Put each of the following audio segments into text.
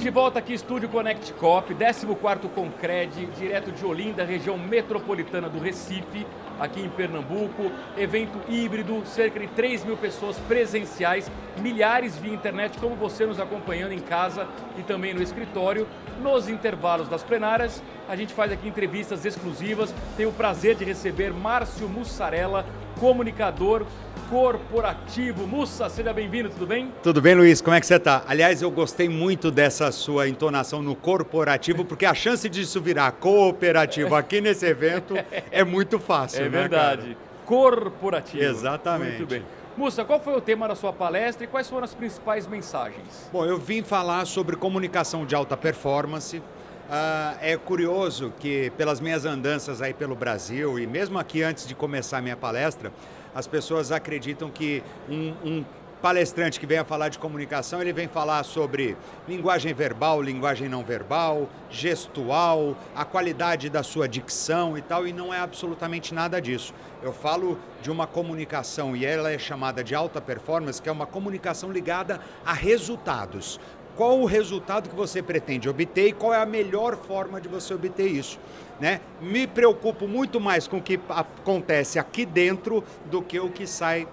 Estamos de volta aqui, Estúdio Connect Cop, 14º Concred, direto de Olinda, região metropolitana do Recife, aqui em Pernambuco. Evento híbrido, cerca de 3 mil pessoas presenciais, milhares via internet, como você nos acompanhando em casa e também no escritório. Nos intervalos das plenárias, a gente faz aqui entrevistas exclusivas. Tenho o prazer de receber Márcio Mussarela, comunicador corporativo. Mussa, seja bem-vindo, tudo bem? Tudo bem, Luiz, como é que você está? Aliás, eu gostei muito dessa sua entonação no corporativo, porque a chance disso virar cooperativo aqui nesse evento é muito fácil, É né, verdade. cara? Corporativo. Exatamente. Muito bem. Mussa, qual foi o tema da sua palestra e quais foram as principais mensagens? Bom, eu vim falar sobre comunicação de alta performance. Ah, é curioso que, pelas minhas andanças aí pelo Brasil, e mesmo aqui antes de começar a minha palestra, as pessoas acreditam que um, um palestrante que venha falar de comunicação, ele vem falar sobre linguagem verbal, linguagem não verbal, gestual, a qualidade da sua dicção e tal, e não é absolutamente nada disso. Eu falo de uma comunicação e ela é chamada de alta performance, que é uma comunicação ligada a resultados. Qual o resultado que você pretende obter e qual é a melhor forma de você obter isso? Né? Me preocupo muito mais com o que acontece aqui dentro do que o que sai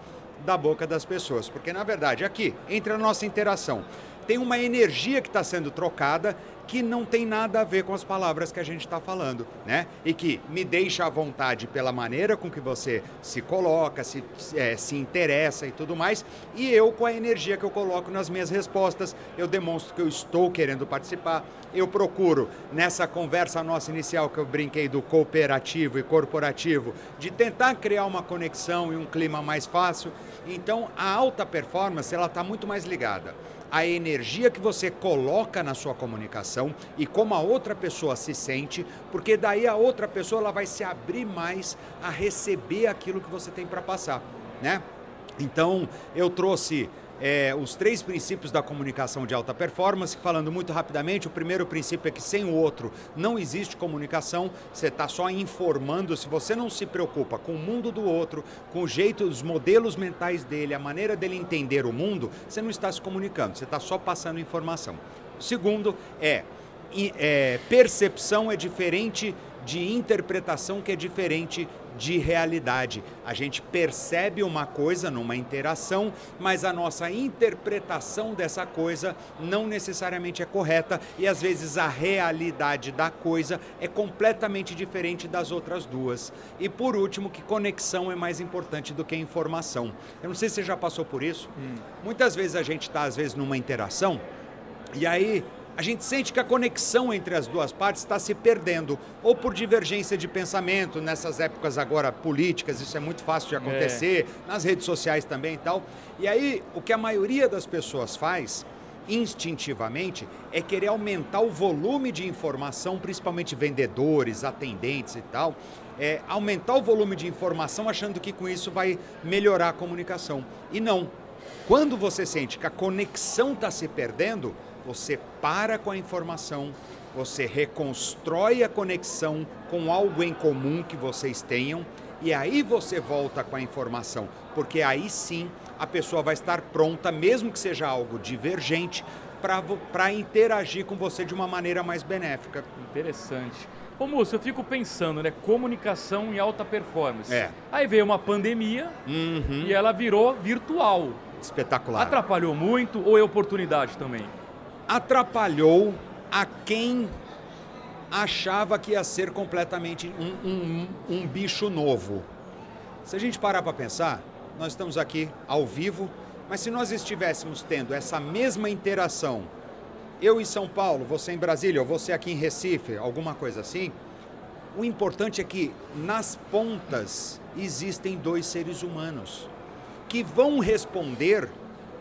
da boca das pessoas. Porque, na verdade, aqui, entre a nossa interação, tem uma energia que está sendo trocada que não tem nada a ver com as palavras que a gente está falando, né? E que me deixa à vontade pela maneira com que você se coloca, se, é, se interessa e tudo mais, e eu com a energia que eu coloco nas minhas respostas, eu demonstro que eu estou querendo participar, eu procuro, nessa conversa nossa inicial que eu brinquei do cooperativo e corporativo, de tentar criar uma conexão e um clima mais fácil. Então, a alta performance, ela está muito mais ligada a energia que você coloca na sua comunicação e como a outra pessoa se sente, porque daí a outra pessoa ela vai se abrir mais a receber aquilo que você tem para passar, né? Então, eu trouxe é, os três princípios da comunicação de alta performance, falando muito rapidamente, o primeiro princípio é que sem o outro não existe comunicação, você está só informando, se você não se preocupa com o mundo do outro, com o jeito, os modelos mentais dele, a maneira dele entender o mundo, você não está se comunicando, você está só passando informação. O segundo é, é percepção é diferente de interpretação que é diferente de realidade. A gente percebe uma coisa numa interação, mas a nossa interpretação dessa coisa não necessariamente é correta e às vezes a realidade da coisa é completamente diferente das outras duas. E por último, que conexão é mais importante do que informação. Eu não sei se você já passou por isso. Hum. Muitas vezes a gente está às vezes numa interação e aí a gente sente que a conexão entre as duas partes está se perdendo, ou por divergência de pensamento, nessas épocas agora políticas, isso é muito fácil de acontecer, é. nas redes sociais também e tal. E aí, o que a maioria das pessoas faz, instintivamente, é querer aumentar o volume de informação, principalmente vendedores, atendentes e tal, é, aumentar o volume de informação achando que com isso vai melhorar a comunicação. E não. Quando você sente que a conexão está se perdendo, você para com a informação, você reconstrói a conexão com algo em comum que vocês tenham e aí você volta com a informação, porque aí sim a pessoa vai estar pronta, mesmo que seja algo divergente, para interagir com você de uma maneira mais benéfica. Interessante. Ô moço, eu fico pensando, né? Comunicação em alta performance. É. Aí veio uma pandemia uhum. e ela virou virtual. Espetacular. Atrapalhou muito ou é oportunidade também? Atrapalhou a quem achava que ia ser completamente um, um, um bicho novo. Se a gente parar para pensar, nós estamos aqui ao vivo, mas se nós estivéssemos tendo essa mesma interação, eu em São Paulo, você em Brasília, ou você aqui em Recife, alguma coisa assim, o importante é que nas pontas existem dois seres humanos que vão responder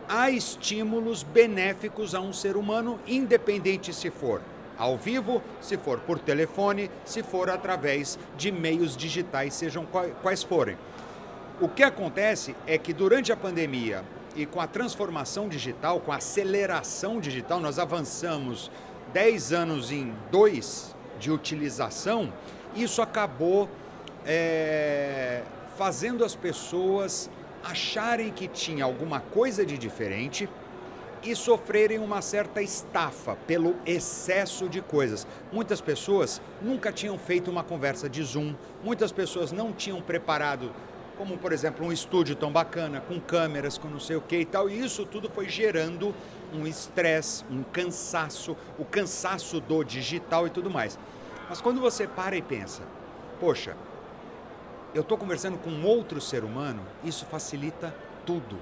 há estímulos benéficos a um ser humano, independente se for ao vivo, se for por telefone, se for através de meios digitais, sejam quais forem. O que acontece é que durante a pandemia e com a transformação digital, com a aceleração digital, nós avançamos 10 anos em dois de utilização, isso acabou é, fazendo as pessoas acharem que tinha alguma coisa de diferente e sofrerem uma certa estafa pelo excesso de coisas. Muitas pessoas nunca tinham feito uma conversa de Zoom, muitas pessoas não tinham preparado, como por exemplo, um estúdio tão bacana, com câmeras, com não sei o que e tal, e isso tudo foi gerando um estresse, um cansaço, o cansaço do digital e tudo mais. Mas quando você para e pensa, poxa, eu estou conversando com outro ser humano, isso facilita tudo.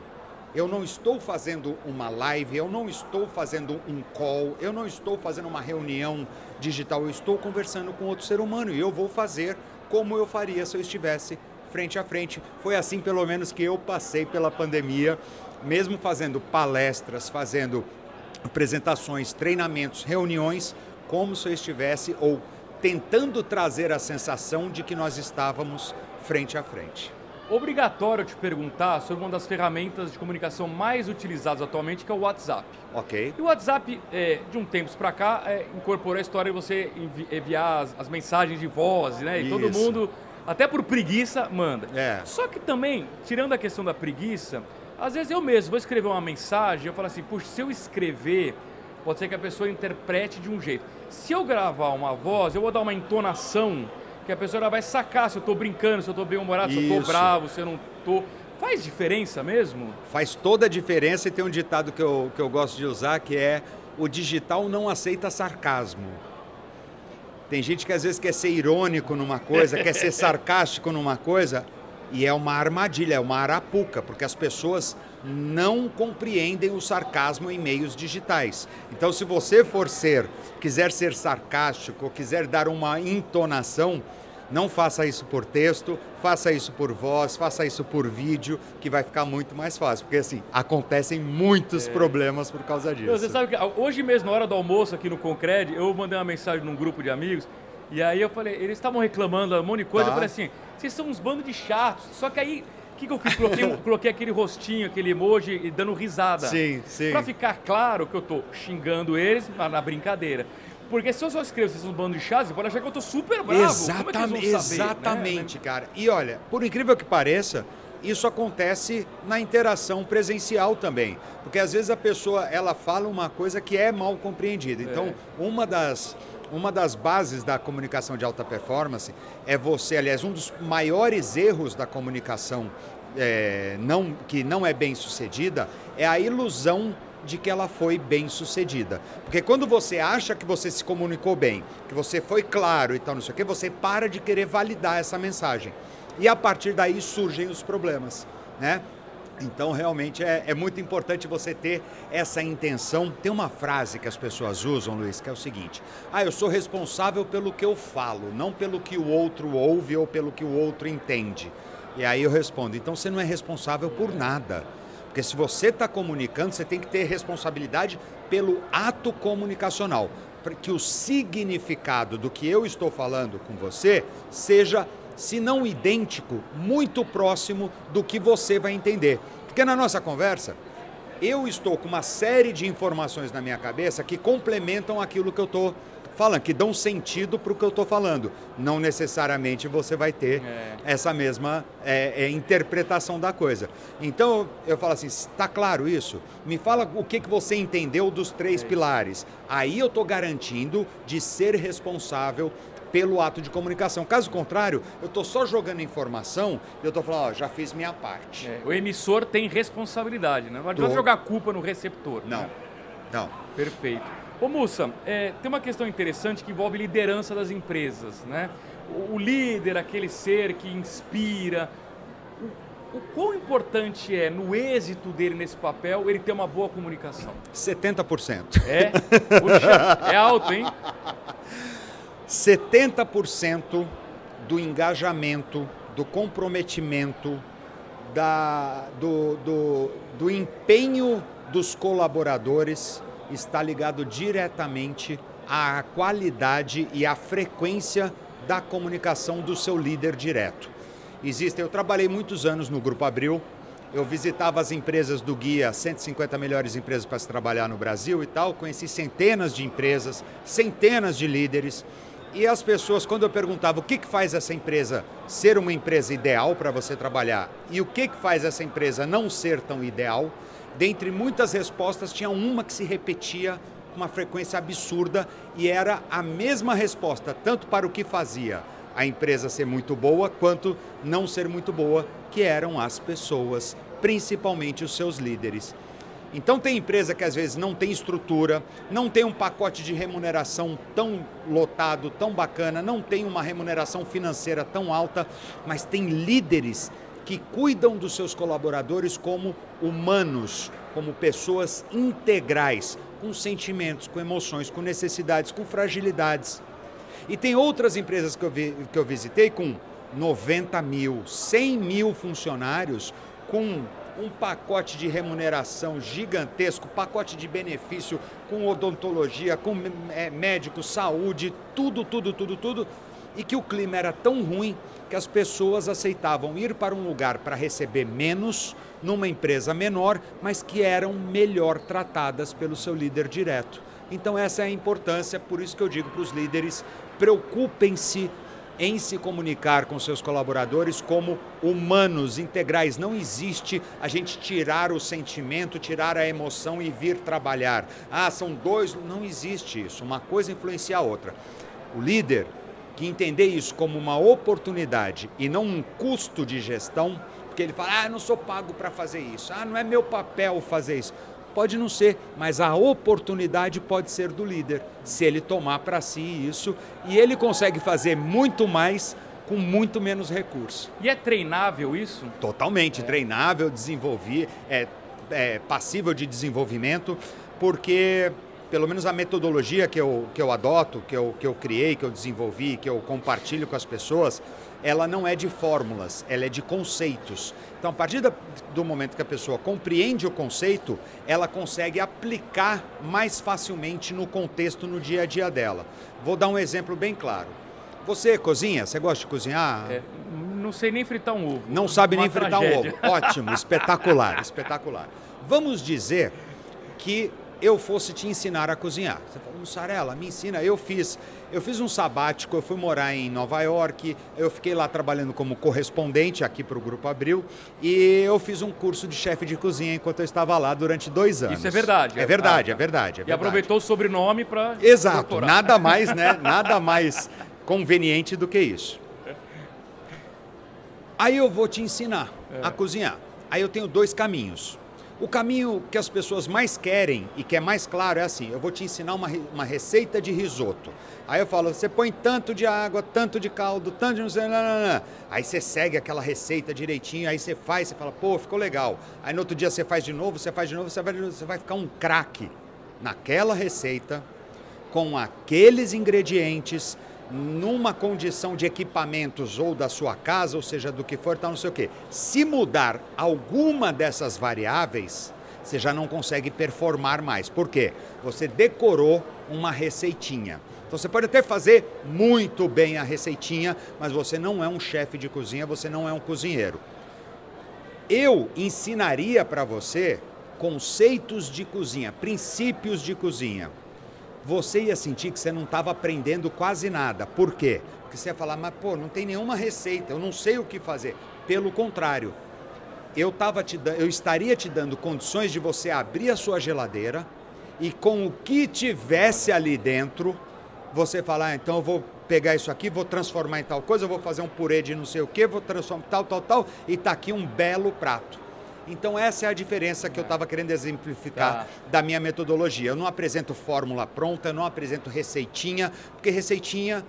Eu não estou fazendo uma live, eu não estou fazendo um call, eu não estou fazendo uma reunião digital, eu estou conversando com outro ser humano e eu vou fazer como eu faria se eu estivesse frente a frente. Foi assim, pelo menos, que eu passei pela pandemia, mesmo fazendo palestras, fazendo apresentações, treinamentos, reuniões, como se eu estivesse ou tentando trazer a sensação de que nós estávamos frente a frente obrigatório te perguntar sobre uma das ferramentas de comunicação mais utilizadas atualmente, que é o WhatsApp. Ok. E o WhatsApp, é, de um tempo para cá, é, incorporou a história de você envi enviar as, as, mensagens de voz, né? E Isso. todo mundo, até por preguiça, manda. É. Só que também, tirando a questão da preguiça, às vezes eu mesmo vou escrever uma mensagem, eu falo assim, puxa, se eu escrever, pode ser que a pessoa interprete de um jeito. Se eu gravar uma voz, eu vou dar uma entonação que a pessoa vai sacar se eu estou brincando, se eu estou bem-humorado, se eu estou bravo, se eu não estou. Faz diferença mesmo? Faz toda a diferença e tem um ditado que eu, que eu gosto de usar que é o digital não aceita sarcasmo. Tem gente que às vezes quer ser irônico numa coisa, quer ser sarcástico numa coisa, e é uma armadilha, é uma arapuca, porque as pessoas não compreendem o sarcasmo em meios digitais. Então, se você for ser, quiser ser sarcástico, quiser dar uma entonação, não faça isso por texto, faça isso por voz, faça isso por vídeo, que vai ficar muito mais fácil. Porque assim, acontecem muitos é. problemas por causa disso. Você sabe que hoje mesmo, na hora do almoço aqui no Concred, eu mandei uma mensagem num grupo de amigos, e aí eu falei, eles estavam reclamando um monte de coisa, tá. eu falei assim, vocês são uns bandos de chatos. Só que aí o que, que eu fiz? Coloquei, coloquei, aquele rostinho, aquele emoji e dando risada. Sim, sim. Pra ficar claro que eu tô xingando eles na brincadeira. Porque se eu só escrevo vocês um bando de você pode achar que eu tô super bravo. Exatamente, é exatamente, né? cara. E olha, por incrível que pareça, isso acontece na interação presencial também. Porque às vezes a pessoa, ela fala uma coisa que é mal compreendida. Então, é. uma das uma das bases da comunicação de alta performance é você, aliás, um dos maiores erros da comunicação é, não, que não é bem sucedida é a ilusão de que ela foi bem sucedida. Porque quando você acha que você se comunicou bem, que você foi claro e tal, não sei o que, você para de querer validar essa mensagem. E a partir daí surgem os problemas. Né? Então, realmente é, é, muito importante você ter essa intenção. Tem uma frase que as pessoas usam, Luiz, que é o seguinte: Ah, eu sou responsável pelo que eu falo, não pelo que o outro ouve ou pelo que o outro entende. E aí eu respondo: então você não é responsável por nada. Porque se você está comunicando, você tem que ter responsabilidade pelo ato comunicacional. Para que o significado do que eu estou falando com você seja se não idêntico, muito próximo do que você vai entender. Porque na nossa conversa, eu estou com uma série de informações na minha cabeça que complementam aquilo que eu estou falando, que dão sentido para o que eu estou falando. Não necessariamente você vai ter é. essa mesma é, é, interpretação da coisa. Então eu falo assim: está claro isso? Me fala o que, que você entendeu dos três é. pilares. Aí eu estou garantindo de ser responsável pelo ato de comunicação. Caso contrário, eu estou só jogando informação e eu estou falando, ó, já fiz minha parte. É, o emissor tem responsabilidade, né? Não adianta jogar culpa no receptor. Não, né? não. Perfeito. Ô Mussa, é, tem uma questão interessante que envolve liderança das empresas, né? O, o líder, aquele ser que inspira, o, o quão importante é no êxito dele nesse papel ele ter uma boa comunicação? 70%. É? Puxa, é alto, hein? 70% do engajamento, do comprometimento, da, do, do, do empenho dos colaboradores está ligado diretamente à qualidade e à frequência da comunicação do seu líder direto. Existem, eu trabalhei muitos anos no Grupo Abril, eu visitava as empresas do guia 150 melhores empresas para se trabalhar no Brasil e tal, conheci centenas de empresas, centenas de líderes e as pessoas, quando eu perguntava o que, que faz essa empresa ser uma empresa ideal para você trabalhar e o que, que faz essa empresa não ser tão ideal, dentre muitas respostas, tinha uma que se repetia com uma frequência absurda e era a mesma resposta, tanto para o que fazia a empresa ser muito boa, quanto não ser muito boa, que eram as pessoas, principalmente os seus líderes. Então tem empresa que às vezes não tem estrutura, não tem um pacote de remuneração tão lotado, tão bacana, não tem uma remuneração financeira tão alta, mas tem líderes que cuidam dos seus colaboradores como humanos, como pessoas integrais, com sentimentos, com emoções, com necessidades, com fragilidades. E tem outras empresas que eu, vi, que eu visitei com 90 mil, 100 mil funcionários, com um pacote de remuneração gigantesco, pacote de benefício com odontologia, com é, médico, saúde, tudo, tudo, tudo, tudo, e que o clima era tão ruim que as pessoas aceitavam ir para um lugar para receber menos, numa empresa menor, mas que eram melhor tratadas pelo seu líder direto. Então, essa é a importância, por isso que eu digo para os líderes: preocupem-se em se comunicar com seus colaboradores como humanos integrais. Não existe a gente tirar o sentimento, tirar a emoção e vir trabalhar. Ah, são dois. Não existe isso. Uma coisa influencia a outra. O líder que entender isso como uma oportunidade e não um custo de gestão, porque ele fala, ah, eu não sou pago para fazer isso, ah, não é meu papel fazer isso. Pode não ser, mas a oportunidade pode ser do líder, se ele tomar para si isso e ele consegue fazer muito mais com muito menos recurso. E é treinável isso? Totalmente, é. treinável, desenvolver, é, é passível de desenvolvimento, porque pelo menos a metodologia que eu, que eu adoto, que eu, que eu criei, que eu desenvolvi, que eu compartilho com as pessoas, ela não é de fórmulas, ela é de conceitos. Então, a partir do momento que a pessoa compreende o conceito, ela consegue aplicar mais facilmente no contexto, no dia a dia dela. Vou dar um exemplo bem claro. Você cozinha? Você gosta de cozinhar? É, não sei nem fritar um ovo. Não sabe nem fritar tragédia. um ovo. Ótimo, espetacular, espetacular. Vamos dizer que eu fosse te ensinar a cozinhar. Você falou, Mussarela, me ensina. Eu fiz, eu fiz um sabático, eu fui morar em Nova York, eu fiquei lá trabalhando como correspondente aqui para o Grupo Abril e eu fiz um curso de chefe de cozinha enquanto eu estava lá durante dois anos. Isso é verdade. É verdade, é verdade. É verdade. E aproveitou o sobrenome para. Exato, nada mais, né? Nada mais conveniente do que isso. Aí eu vou te ensinar é. a cozinhar. Aí eu tenho dois caminhos. O caminho que as pessoas mais querem e que é mais claro é assim: eu vou te ensinar uma, uma receita de risoto. Aí eu falo, você põe tanto de água, tanto de caldo, tanto de não sei, não, não, não. Aí você segue aquela receita direitinho, aí você faz, você fala, pô, ficou legal. Aí no outro dia você faz de novo, você faz de novo, você vai, você vai ficar um craque naquela receita, com aqueles ingredientes, numa condição de equipamentos ou da sua casa, ou seja, do que for, tal, não sei o quê. Se mudar alguma dessas variáveis, você já não consegue performar mais. Por quê? Você decorou uma receitinha. Então você pode até fazer muito bem a receitinha, mas você não é um chefe de cozinha, você não é um cozinheiro. Eu ensinaria para você conceitos de cozinha, princípios de cozinha você ia sentir que você não estava aprendendo quase nada. Por quê? Porque você ia falar, mas pô, não tem nenhuma receita, eu não sei o que fazer. Pelo contrário, eu, tava te, eu estaria te dando condições de você abrir a sua geladeira e com o que tivesse ali dentro, você falar, ah, então eu vou pegar isso aqui, vou transformar em tal coisa, eu vou fazer um purê de não sei o que, vou transformar tal, tal, tal, e está aqui um belo prato. Então essa é a diferença que eu estava querendo exemplificar tá. da minha metodologia. Eu não apresento fórmula pronta, eu não apresento receitinha, porque receitinha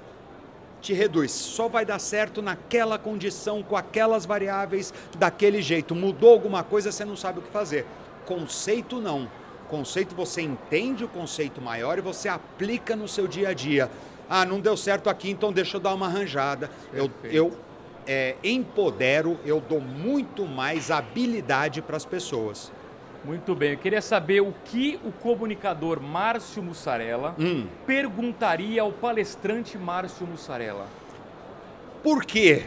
te reduz. Só vai dar certo naquela condição, com aquelas variáveis, daquele jeito. Mudou alguma coisa, você não sabe o que fazer. Conceito não. Conceito você entende o conceito maior e você aplica no seu dia a dia. Ah, não deu certo aqui, então deixa eu dar uma arranjada. Eu, eu é, empodero, eu dou muito mais habilidade para as pessoas. Muito bem, eu queria saber o que o comunicador Márcio Mussarela hum. perguntaria ao palestrante Márcio Mussarela. Por quê?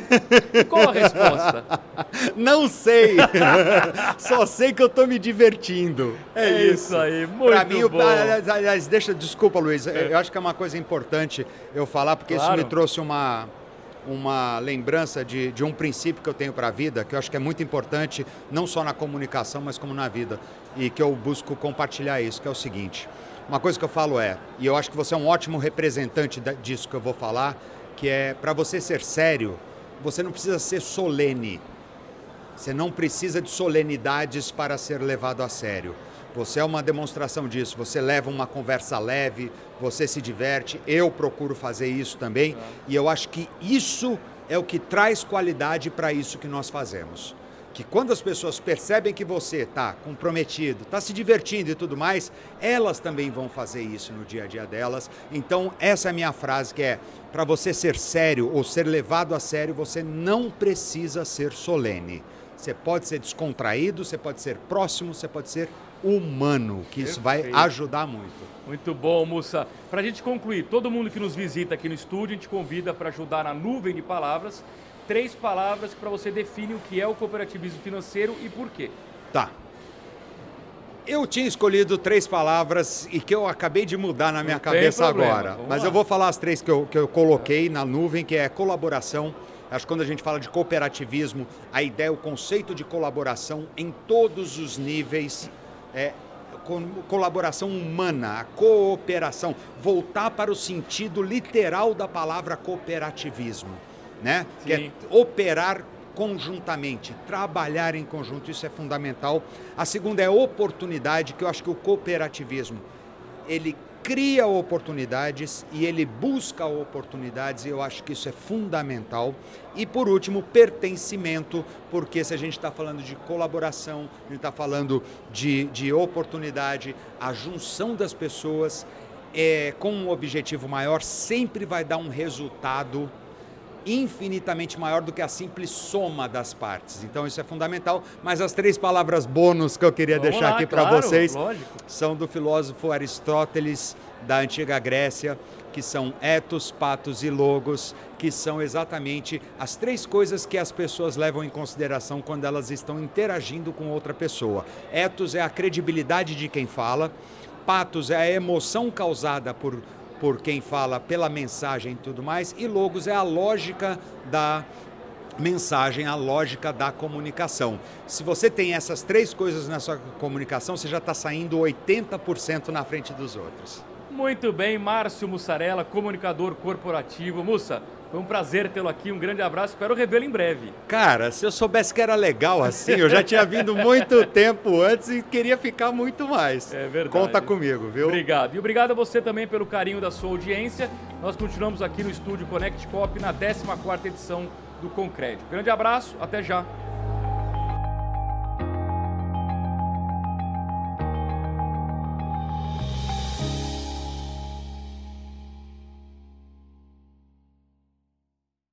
Qual a resposta? Não sei. Só sei que eu estou me divertindo. É, é isso. isso. aí, muito pra mim, bom. Aliás, deixa, desculpa, Luiz. É. Eu acho que é uma coisa importante eu falar, porque claro. isso me trouxe uma, uma lembrança de, de um princípio que eu tenho para a vida, que eu acho que é muito importante, não só na comunicação, mas como na vida, e que eu busco compartilhar isso, que é o seguinte. Uma coisa que eu falo é, e eu acho que você é um ótimo representante disso que eu vou falar, que é para você ser sério, você não precisa ser solene. Você não precisa de solenidades para ser levado a sério. Você é uma demonstração disso. Você leva uma conversa leve, você se diverte. Eu procuro fazer isso também. E eu acho que isso é o que traz qualidade para isso que nós fazemos. Que quando as pessoas percebem que você está comprometido, está se divertindo e tudo mais, elas também vão fazer isso no dia a dia delas. Então, essa é a minha frase que é: para você ser sério ou ser levado a sério, você não precisa ser solene. Você pode ser descontraído, você pode ser próximo, você pode ser humano, que isso vai ajudar muito. Muito bom, Mussa. Para a gente concluir, todo mundo que nos visita aqui no estúdio, a gente convida para ajudar na nuvem de palavras, três palavras para você definir o que é o cooperativismo financeiro e por quê. Tá. Eu tinha escolhido três palavras e que eu acabei de mudar na minha Não cabeça agora. Vamos mas lá. eu vou falar as três que eu, que eu coloquei na nuvem, que é colaboração. Acho que quando a gente fala de cooperativismo, a ideia, o conceito de colaboração em todos os níveis é, colaboração humana, a cooperação, voltar para o sentido literal da palavra cooperativismo, né? Sim. Que é operar conjuntamente, trabalhar em conjunto, isso é fundamental. A segunda é oportunidade, que eu acho que o cooperativismo ele cria oportunidades e ele busca oportunidades, e eu acho que isso é fundamental. E por último, pertencimento, porque se a gente está falando de colaboração, a gente está falando de, de oportunidade, a junção das pessoas é, com um objetivo maior sempre vai dar um resultado infinitamente maior do que a simples soma das partes. Então isso é fundamental, mas as três palavras bônus que eu queria Vamos deixar lá, aqui para claro, vocês lógico. são do filósofo Aristóteles da antiga Grécia, que são etos, patos e logos, que são exatamente as três coisas que as pessoas levam em consideração quando elas estão interagindo com outra pessoa. Etos é a credibilidade de quem fala, patos é a emoção causada por por quem fala pela mensagem e tudo mais, e logos é a lógica da mensagem, a lógica da comunicação. Se você tem essas três coisas na sua comunicação, você já está saindo 80% na frente dos outros. Muito bem, Márcio Mussarela, comunicador corporativo. Mussa, foi um prazer tê-lo aqui, um grande abraço, espero revê-lo em breve. Cara, se eu soubesse que era legal assim, eu já tinha vindo muito tempo antes e queria ficar muito mais. É verdade. Conta comigo, viu? Obrigado. E obrigado a você também pelo carinho da sua audiência. Nós continuamos aqui no estúdio Connect Cop na 14ª edição do Concred. Grande abraço, até já.